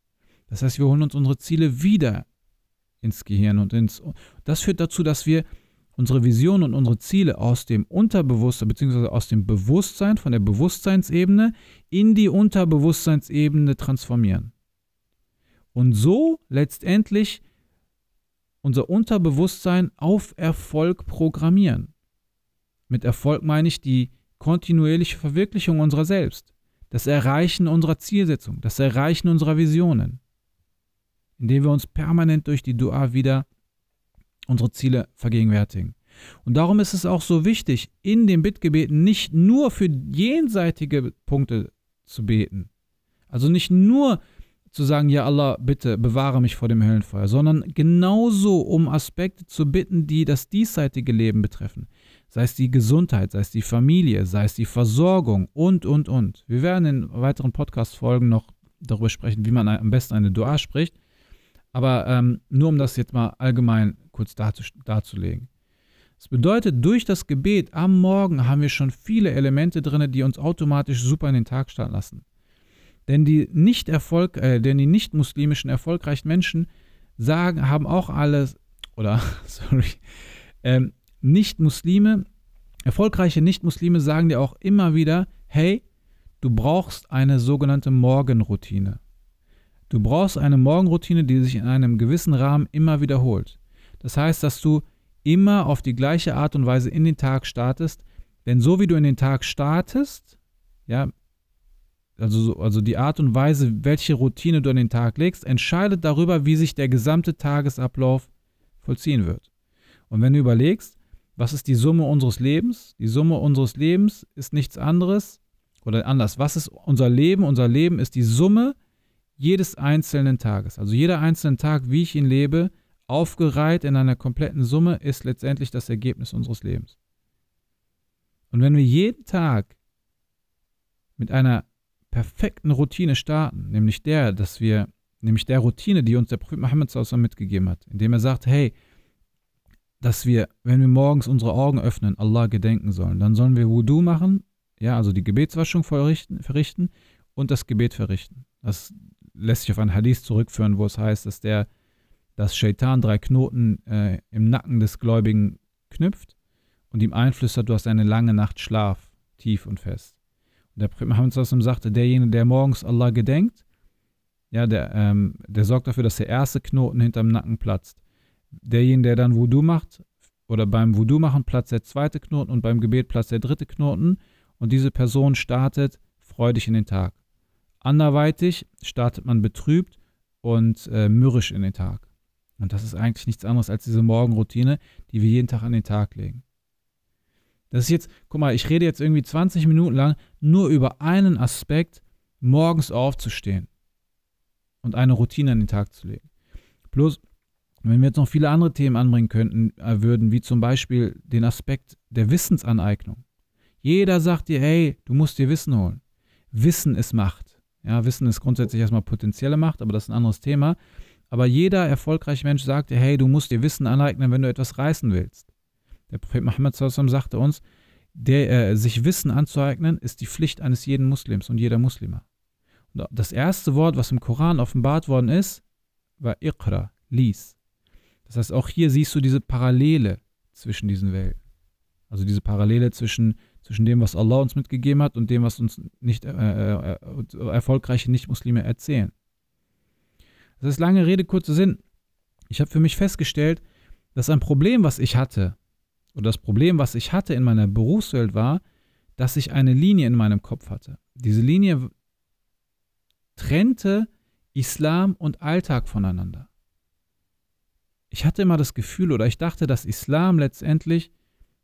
Das heißt, wir holen uns unsere Ziele wieder ins Gehirn und ins. Das führt dazu, dass wir unsere Vision und unsere Ziele aus dem Unterbewusstsein bzw. aus dem Bewusstsein, von der Bewusstseinsebene in die Unterbewusstseinsebene transformieren. Und so letztendlich unser Unterbewusstsein auf Erfolg programmieren. Mit Erfolg meine ich die kontinuierliche Verwirklichung unserer selbst, das Erreichen unserer Zielsetzung, das Erreichen unserer Visionen indem wir uns permanent durch die Dua wieder unsere Ziele vergegenwärtigen. Und darum ist es auch so wichtig, in den Bittgebeten nicht nur für jenseitige Punkte zu beten. Also nicht nur zu sagen, ja Allah, bitte bewahre mich vor dem Höllenfeuer, sondern genauso um Aspekte zu bitten, die das diesseitige Leben betreffen. Sei es die Gesundheit, sei es die Familie, sei es die Versorgung und, und, und. Wir werden in weiteren Podcast-Folgen noch darüber sprechen, wie man am besten eine Dua spricht. Aber ähm, nur um das jetzt mal allgemein kurz darzulegen. Das bedeutet, durch das Gebet am Morgen haben wir schon viele Elemente drin, die uns automatisch super in den Tag starten lassen. Denn die nicht Erfolg, äh, denn die nicht muslimischen erfolgreichen Menschen sagen, haben auch alles, oder <laughs> sorry, ähm, Nicht-Muslime, erfolgreiche Nicht-Muslime sagen dir auch immer wieder, hey, du brauchst eine sogenannte Morgenroutine. Du brauchst eine Morgenroutine, die sich in einem gewissen Rahmen immer wiederholt. Das heißt, dass du immer auf die gleiche Art und Weise in den Tag startest, denn so wie du in den Tag startest, ja, also, also die Art und Weise, welche Routine du an den Tag legst, entscheidet darüber, wie sich der gesamte Tagesablauf vollziehen wird. Und wenn du überlegst, was ist die Summe unseres Lebens? Die Summe unseres Lebens ist nichts anderes oder anders. Was ist unser Leben? Unser Leben ist die Summe jedes einzelnen Tages. Also jeder einzelne Tag, wie ich ihn lebe, aufgereiht in einer kompletten Summe, ist letztendlich das Ergebnis unseres Lebens. Und wenn wir jeden Tag mit einer perfekten Routine starten, nämlich der, dass wir, nämlich der Routine, die uns der Prophet Muhammad mitgegeben hat, indem er sagt, hey, dass wir, wenn wir morgens unsere Augen öffnen, Allah gedenken sollen, dann sollen wir Wudu machen, ja, also die Gebetswaschung verrichten, verrichten und das Gebet verrichten. Das lässt sich auf einen Hadith zurückführen, wo es heißt, dass der das Shaitan drei Knoten äh, im Nacken des Gläubigen knüpft und ihm einflüstert, du hast eine lange Nacht Schlaf, tief und fest. Und der Muhammad sagte, derjenige, der morgens Allah gedenkt, ja, der, ähm, der sorgt dafür, dass der erste Knoten hinterm Nacken platzt. Derjenige, der dann Wudu macht, oder beim Wudu machen platzt der zweite Knoten und beim Gebet platzt der dritte Knoten. und diese Person startet freudig in den Tag. Anderweitig startet man betrübt und äh, mürrisch in den Tag. Und das ist eigentlich nichts anderes als diese Morgenroutine, die wir jeden Tag an den Tag legen. Das ist jetzt, guck mal, ich rede jetzt irgendwie 20 Minuten lang nur über einen Aspekt, morgens aufzustehen und eine Routine an den Tag zu legen. Plus, wenn wir jetzt noch viele andere Themen anbringen könnten, äh, würden, wie zum Beispiel den Aspekt der Wissensaneignung. Jeder sagt dir, hey, du musst dir Wissen holen. Wissen ist Macht. Ja, Wissen ist grundsätzlich erstmal potenzielle Macht, aber das ist ein anderes Thema. Aber jeder erfolgreiche Mensch sagt dir, hey, du musst dir Wissen aneignen, wenn du etwas reißen willst. Der Prophet Muhammad sagte uns, der, äh, sich Wissen anzueignen, ist die Pflicht eines jeden Muslims und jeder Muslima. Und das erste Wort, was im Koran offenbart worden ist, war Iqra, lies. Das heißt, auch hier siehst du diese Parallele zwischen diesen Welten. Also diese Parallele zwischen, zwischen dem, was Allah uns mitgegeben hat und dem, was uns nicht äh, äh, erfolgreiche Nicht-Muslime erzählen. Das ist lange Rede, kurzer Sinn. Ich habe für mich festgestellt, dass ein Problem, was ich hatte, oder das Problem, was ich hatte in meiner Berufswelt war, dass ich eine Linie in meinem Kopf hatte. Diese Linie trennte Islam und Alltag voneinander. Ich hatte immer das Gefühl oder ich dachte, dass Islam letztendlich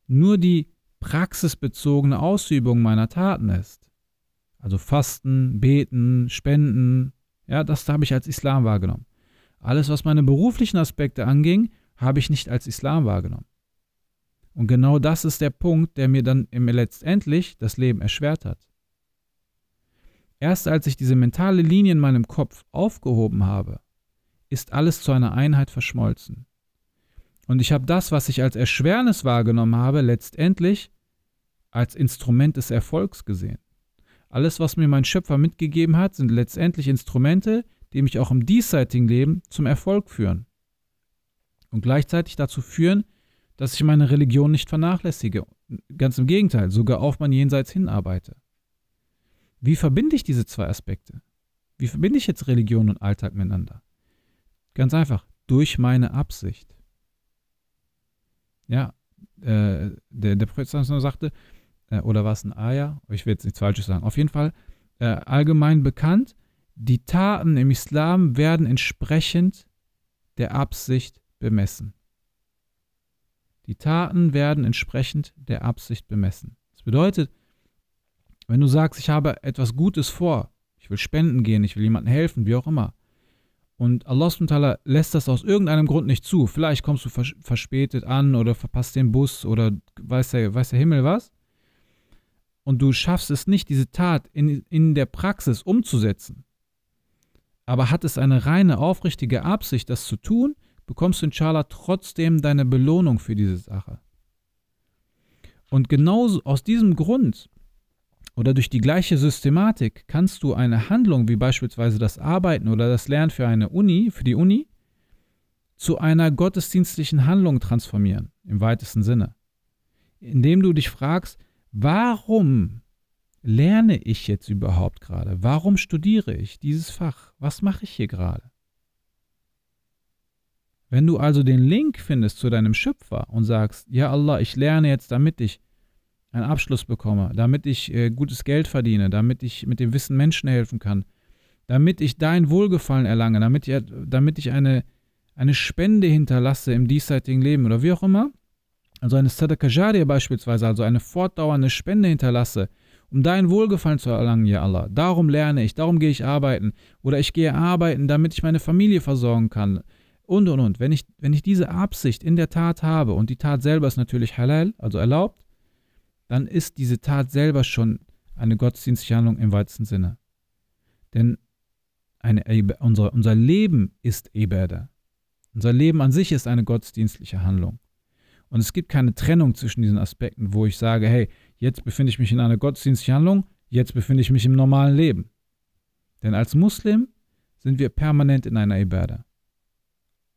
nur die praxisbezogene Ausübung meiner Taten ist. Also Fasten, Beten, Spenden, ja, das habe ich als Islam wahrgenommen. Alles, was meine beruflichen Aspekte anging, habe ich nicht als Islam wahrgenommen. Und genau das ist der Punkt, der mir dann letztendlich das Leben erschwert hat. Erst als ich diese mentale Linie in meinem Kopf aufgehoben habe, ist alles zu einer Einheit verschmolzen. Und ich habe das, was ich als Erschwernis wahrgenommen habe, letztendlich als Instrument des Erfolgs gesehen. Alles, was mir mein Schöpfer mitgegeben hat, sind letztendlich Instrumente, die mich auch im diesseitigen Leben zum Erfolg führen. Und gleichzeitig dazu führen, dass ich meine Religion nicht vernachlässige. Ganz im Gegenteil, sogar auf mein Jenseits hinarbeite. Wie verbinde ich diese zwei Aspekte? Wie verbinde ich jetzt Religion und Alltag miteinander? Ganz einfach, durch meine Absicht. Ja, äh, der, der Prophet sagte, äh, oder war es ein Ayah? Ich will jetzt nichts Falsches sagen. Auf jeden Fall äh, allgemein bekannt, die Taten im Islam werden entsprechend der Absicht bemessen. Die Taten werden entsprechend der Absicht bemessen. Das bedeutet, wenn du sagst, ich habe etwas Gutes vor, ich will spenden gehen, ich will jemandem helfen, wie auch immer, und Allah lässt das aus irgendeinem Grund nicht zu, vielleicht kommst du vers verspätet an oder verpasst den Bus oder weiß der, weiß der Himmel was, und du schaffst es nicht, diese Tat in, in der Praxis umzusetzen, aber hat es eine reine, aufrichtige Absicht, das zu tun, bekommst du inshallah trotzdem deine Belohnung für diese Sache. Und genauso aus diesem Grund oder durch die gleiche Systematik kannst du eine Handlung wie beispielsweise das Arbeiten oder das Lernen für eine Uni, für die Uni, zu einer gottesdienstlichen Handlung transformieren, im weitesten Sinne. Indem du dich fragst, warum lerne ich jetzt überhaupt gerade? Warum studiere ich dieses Fach? Was mache ich hier gerade? Wenn du also den Link findest zu deinem Schöpfer und sagst, ja Allah, ich lerne jetzt, damit ich einen Abschluss bekomme, damit ich äh, gutes Geld verdiene, damit ich mit dem Wissen Menschen helfen kann, damit ich dein Wohlgefallen erlange, damit ich, damit ich eine, eine Spende hinterlasse im diesseitigen Leben oder wie auch immer, also eine Jariyah beispielsweise, also eine fortdauernde Spende hinterlasse, um dein Wohlgefallen zu erlangen, ja Allah. Darum lerne ich, darum gehe ich arbeiten oder ich gehe arbeiten, damit ich meine Familie versorgen kann und und und. Wenn ich, wenn ich diese Absicht in der Tat habe und die Tat selber ist natürlich halal, also erlaubt, dann ist diese Tat selber schon eine gottesdienstliche Handlung im weitesten Sinne. Denn eine, unser, unser Leben ist Ibadah. Unser Leben an sich ist eine gottesdienstliche Handlung. Und es gibt keine Trennung zwischen diesen Aspekten, wo ich sage, hey, jetzt befinde ich mich in einer gottesdienstlichen Handlung, jetzt befinde ich mich im normalen Leben. Denn als Muslim sind wir permanent in einer Ibadah.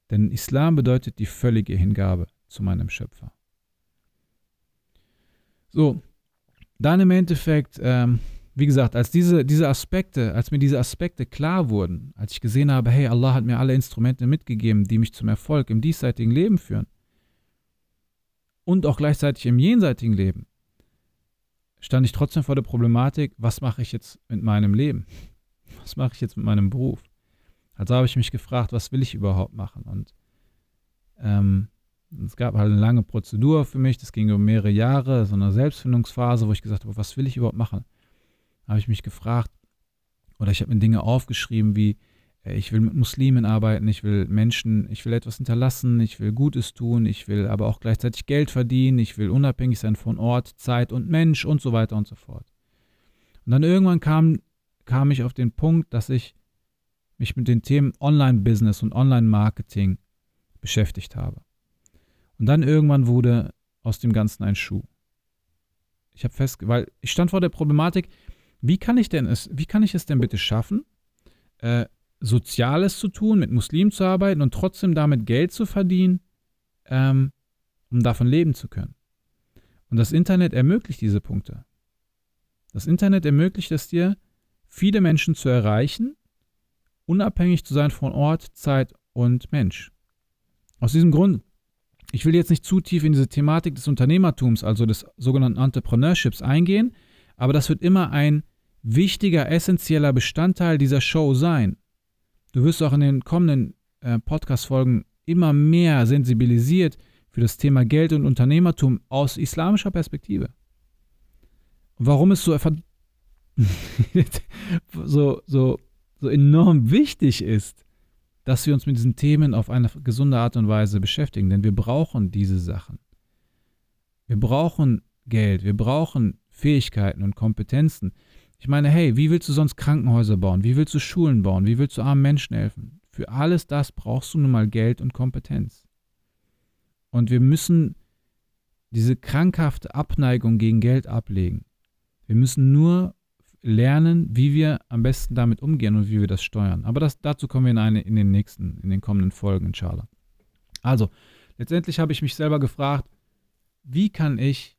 Denn Islam bedeutet die völlige Hingabe zu meinem Schöpfer. So, dann im Endeffekt, ähm, wie gesagt, als diese, diese Aspekte, als mir diese Aspekte klar wurden, als ich gesehen habe, hey, Allah hat mir alle Instrumente mitgegeben, die mich zum Erfolg im diesseitigen Leben führen und auch gleichzeitig im jenseitigen Leben, stand ich trotzdem vor der Problematik, was mache ich jetzt mit meinem Leben? Was mache ich jetzt mit meinem Beruf? Also habe ich mich gefragt, was will ich überhaupt machen? Und ähm, es gab halt eine lange Prozedur für mich, das ging über mehrere Jahre, so eine Selbstfindungsphase, wo ich gesagt habe, was will ich überhaupt machen? Habe ich mich gefragt, oder ich habe mir Dinge aufgeschrieben wie, ich will mit Muslimen arbeiten, ich will Menschen, ich will etwas hinterlassen, ich will Gutes tun, ich will aber auch gleichzeitig Geld verdienen, ich will unabhängig sein von Ort, Zeit und Mensch und so weiter und so fort. Und dann irgendwann kam, kam ich auf den Punkt, dass ich mich mit den Themen Online-Business und Online-Marketing beschäftigt habe. Und dann irgendwann wurde aus dem Ganzen ein Schuh. Ich habe fest, weil ich stand vor der Problematik, wie kann ich denn es, wie kann ich es denn bitte schaffen, äh, Soziales zu tun, mit Muslimen zu arbeiten und trotzdem damit Geld zu verdienen, ähm, um davon leben zu können. Und das Internet ermöglicht diese Punkte. Das Internet ermöglicht es dir, viele Menschen zu erreichen, unabhängig zu sein von Ort, Zeit und Mensch. Aus diesem Grund, ich will jetzt nicht zu tief in diese Thematik des Unternehmertums, also des sogenannten Entrepreneurships eingehen, aber das wird immer ein wichtiger, essentieller Bestandteil dieser Show sein. Du wirst auch in den kommenden äh, Podcast-Folgen immer mehr sensibilisiert für das Thema Geld und Unternehmertum aus islamischer Perspektive. Warum es so, <laughs> so, so, so enorm wichtig ist, dass wir uns mit diesen Themen auf eine gesunde Art und Weise beschäftigen, denn wir brauchen diese Sachen. Wir brauchen Geld, wir brauchen Fähigkeiten und Kompetenzen. Ich meine, hey, wie willst du sonst Krankenhäuser bauen? Wie willst du Schulen bauen? Wie willst du armen Menschen helfen? Für alles das brauchst du nun mal Geld und Kompetenz. Und wir müssen diese krankhafte Abneigung gegen Geld ablegen. Wir müssen nur lernen, wie wir am besten damit umgehen und wie wir das steuern. Aber das, dazu kommen wir in, eine, in den nächsten, in den kommenden Folgen, inshallah. Also, letztendlich habe ich mich selber gefragt, wie kann ich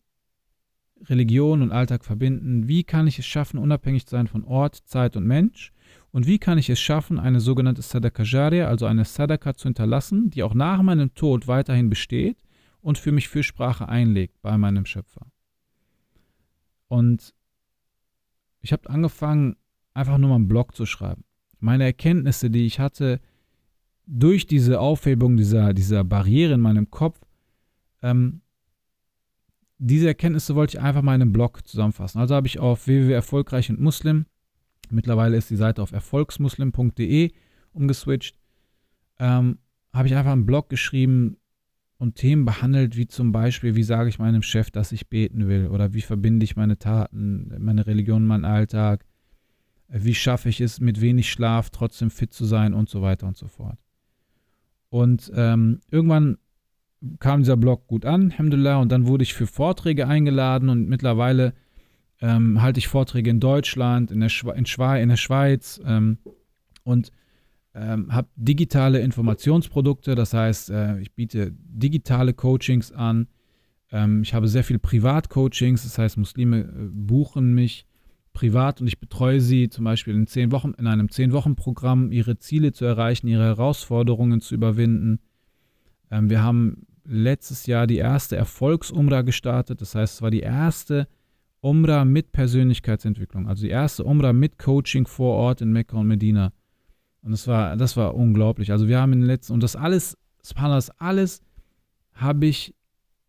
Religion und Alltag verbinden? Wie kann ich es schaffen, unabhängig zu sein von Ort, Zeit und Mensch? Und wie kann ich es schaffen, eine sogenannte Sadaka Jariya, also eine Sadaka zu hinterlassen, die auch nach meinem Tod weiterhin besteht und für mich Fürsprache einlegt bei meinem Schöpfer? Und ich habe angefangen, einfach nur mal einen Blog zu schreiben. Meine Erkenntnisse, die ich hatte durch diese Aufhebung dieser, dieser Barriere in meinem Kopf, ähm, diese Erkenntnisse wollte ich einfach mal in einem Blog zusammenfassen. Also habe ich auf www.erfolgreich und Muslim, mittlerweile ist die Seite auf erfolgsmuslim.de umgeswitcht, ähm, habe ich einfach einen Blog geschrieben und Themen behandelt, wie zum Beispiel, wie sage ich meinem Chef, dass ich beten will oder wie verbinde ich meine Taten, meine Religion, meinen Alltag, wie schaffe ich es, mit wenig Schlaf trotzdem fit zu sein und so weiter und so fort. Und ähm, irgendwann kam dieser Blog gut an, Alhamdulillah, und dann wurde ich für Vorträge eingeladen und mittlerweile ähm, halte ich Vorträge in Deutschland, in der, Schwe in, Schwe in der Schweiz ähm, und ähm, habe digitale Informationsprodukte, das heißt, äh, ich biete digitale Coachings an. Ähm, ich habe sehr viele Privatcoachings, das heißt, Muslime äh, buchen mich privat und ich betreue sie zum Beispiel in, zehn Wochen, in einem Zehn-Wochen-Programm, ihre Ziele zu erreichen, ihre Herausforderungen zu überwinden. Ähm, wir haben letztes Jahr die erste Erfolgsumra gestartet. Das heißt, es war die erste Umra mit Persönlichkeitsentwicklung. Also die erste Umra mit Coaching vor Ort in Mekka und Medina. Und das war, das war unglaublich. Also wir haben in den letzten, und das alles, das alles habe ich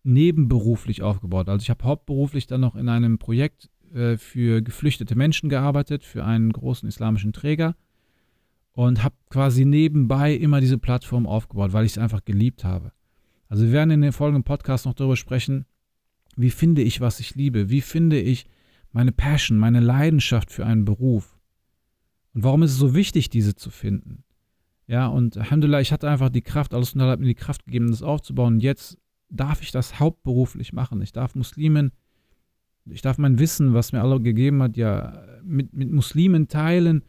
nebenberuflich aufgebaut. Also ich habe hauptberuflich dann noch in einem Projekt äh, für geflüchtete Menschen gearbeitet, für einen großen islamischen Träger und habe quasi nebenbei immer diese Plattform aufgebaut, weil ich es einfach geliebt habe. Also wir werden in den folgenden Podcasts noch darüber sprechen, wie finde ich, was ich liebe, wie finde ich meine Passion, meine Leidenschaft für einen Beruf und warum ist es so wichtig, diese zu finden. Ja, und Alhamdulillah, ich hatte einfach die Kraft, alles hat mir die Kraft gegeben, das aufzubauen. Und jetzt darf ich das hauptberuflich machen. Ich darf Muslimen, ich darf mein Wissen, was mir Allah gegeben hat, ja mit, mit Muslimen teilen,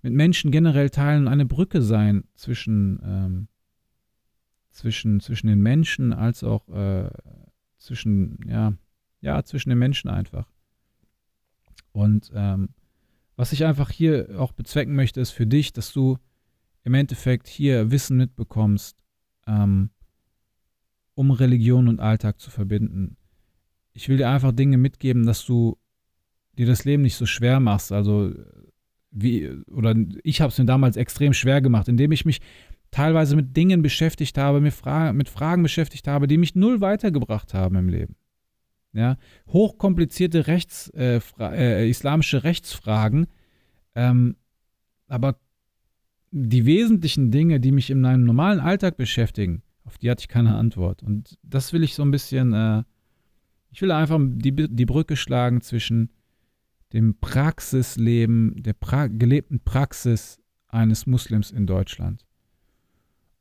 mit Menschen generell teilen, eine Brücke sein zwischen ähm, zwischen, zwischen den Menschen als auch äh, zwischen, ja, ja, zwischen den Menschen einfach. Und ähm, was ich einfach hier auch bezwecken möchte, ist für dich, dass du im Endeffekt hier Wissen mitbekommst, ähm, um Religion und Alltag zu verbinden. Ich will dir einfach Dinge mitgeben, dass du dir das Leben nicht so schwer machst. Also wie, oder ich habe es mir damals extrem schwer gemacht, indem ich mich teilweise mit Dingen beschäftigt habe, mit, Fra mit Fragen beschäftigt habe, die mich null weitergebracht haben im Leben. Ja, hochkomplizierte Rechts, äh, äh, islamische Rechtsfragen, ähm, aber die wesentlichen Dinge, die mich in meinem normalen Alltag beschäftigen, auf die hatte ich keine Antwort. Und das will ich so ein bisschen, äh, ich will einfach die, die Brücke schlagen zwischen dem Praxisleben, der pra gelebten Praxis eines Muslims in Deutschland.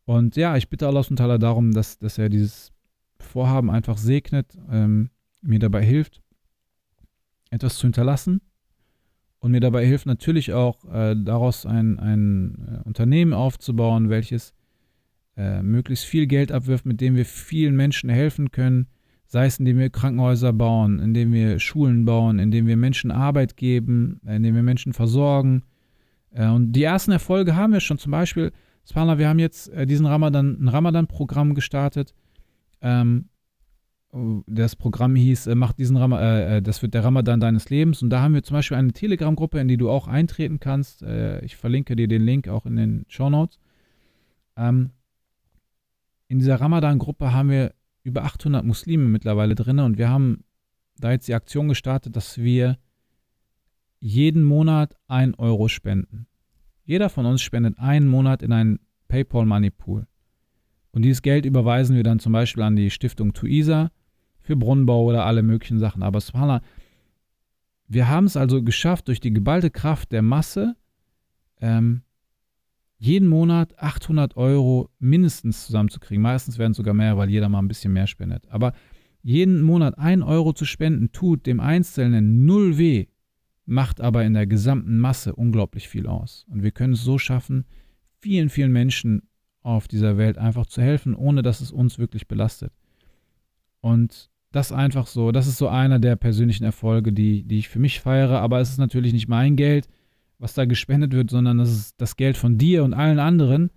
Und ja, ich bitte Allah und darum, dass, dass er dieses Vorhaben einfach segnet, ähm, mir dabei hilft, etwas zu hinterlassen und mir dabei hilft natürlich auch, äh, daraus ein, ein äh, Unternehmen aufzubauen, welches äh, möglichst viel Geld abwirft, mit dem wir vielen Menschen helfen können, sei es indem wir Krankenhäuser bauen, indem wir Schulen bauen, indem wir Menschen Arbeit geben, indem wir Menschen versorgen. Äh, und die ersten Erfolge haben wir schon. Zum Beispiel, Spana, wir haben jetzt äh, diesen Ramadan, ein Ramadan-Programm gestartet. Ähm, das Programm hieß, äh, macht diesen Ram äh, das wird der Ramadan deines Lebens. Und da haben wir zum Beispiel eine Telegram-Gruppe, in die du auch eintreten kannst. Äh, ich verlinke dir den Link auch in den Show Notes. Ähm, in dieser Ramadan-Gruppe haben wir über 800 Muslime mittlerweile drin und wir haben da jetzt die Aktion gestartet, dass wir jeden Monat ein Euro spenden. Jeder von uns spendet einen Monat in einen PayPal Money Pool. Und dieses Geld überweisen wir dann zum Beispiel an die Stiftung Tuisa für Brunnenbau oder alle möglichen Sachen. Aber Subhanallah, wir haben es also geschafft, durch die geballte Kraft der Masse ähm, jeden Monat 800 Euro mindestens zusammenzukriegen. Meistens werden es sogar mehr, weil jeder mal ein bisschen mehr spendet. Aber jeden Monat 1 Euro zu spenden, tut dem Einzelnen null weh, macht aber in der gesamten Masse unglaublich viel aus. Und wir können es so schaffen, vielen, vielen Menschen auf dieser Welt einfach zu helfen, ohne dass es uns wirklich belastet. Und das einfach so, das ist so einer der persönlichen Erfolge, die, die ich für mich feiere, aber es ist natürlich nicht mein Geld, was da gespendet wird, sondern das ist das Geld von dir und allen anderen.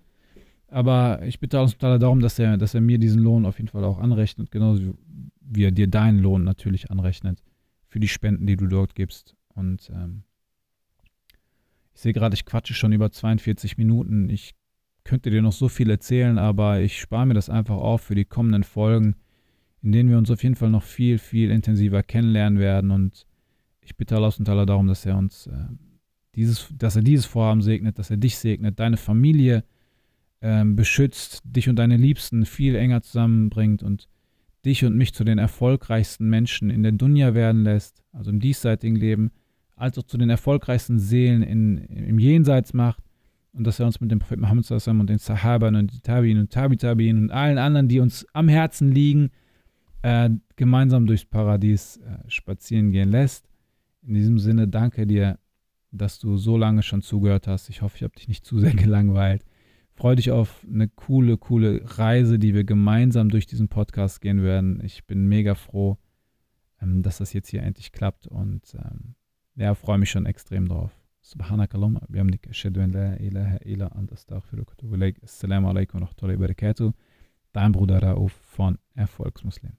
Aber ich bitte auch darum, dass er, dass er mir diesen Lohn auf jeden Fall auch anrechnet, genauso wie er dir deinen Lohn natürlich anrechnet für die Spenden, die du dort gibst. Und ähm, ich sehe gerade, ich quatsche schon über 42 Minuten. Ich könnte dir noch so viel erzählen, aber ich spare mir das einfach auf für die kommenden Folgen in denen wir uns auf jeden Fall noch viel, viel intensiver kennenlernen werden. Und ich bitte Allah und Allah darum, dass er uns äh, dieses, dass er dieses Vorhaben segnet, dass er dich segnet, deine Familie äh, beschützt, dich und deine Liebsten viel enger zusammenbringt und dich und mich zu den erfolgreichsten Menschen in der Dunya werden lässt, also im diesseitigen Leben, als auch zu den erfolgreichsten Seelen in, im Jenseits macht und dass er uns mit dem Prophet Muhammad und den Sahabern und den Tabi'in und Tabi-Tabi'in und allen anderen, die uns am Herzen liegen, äh, gemeinsam durchs Paradies äh, spazieren gehen lässt. In diesem Sinne danke dir, dass du so lange schon zugehört hast. Ich hoffe, ich habe dich nicht zu sehr <laughs> gelangweilt. Freue dich auf eine coole, coole Reise, die wir gemeinsam durch diesen Podcast gehen werden. Ich bin mega froh, ähm, dass das jetzt hier endlich klappt und ähm, ja, freue mich schon extrem drauf. سبحانك اللهم بحمدك أشهد أن لا إله إلا أنت أستغفرك وأتوب إليك السلام عليكم ورحمة الله وبركاته Dein Bruder Rauf von Erfolgsmuslim.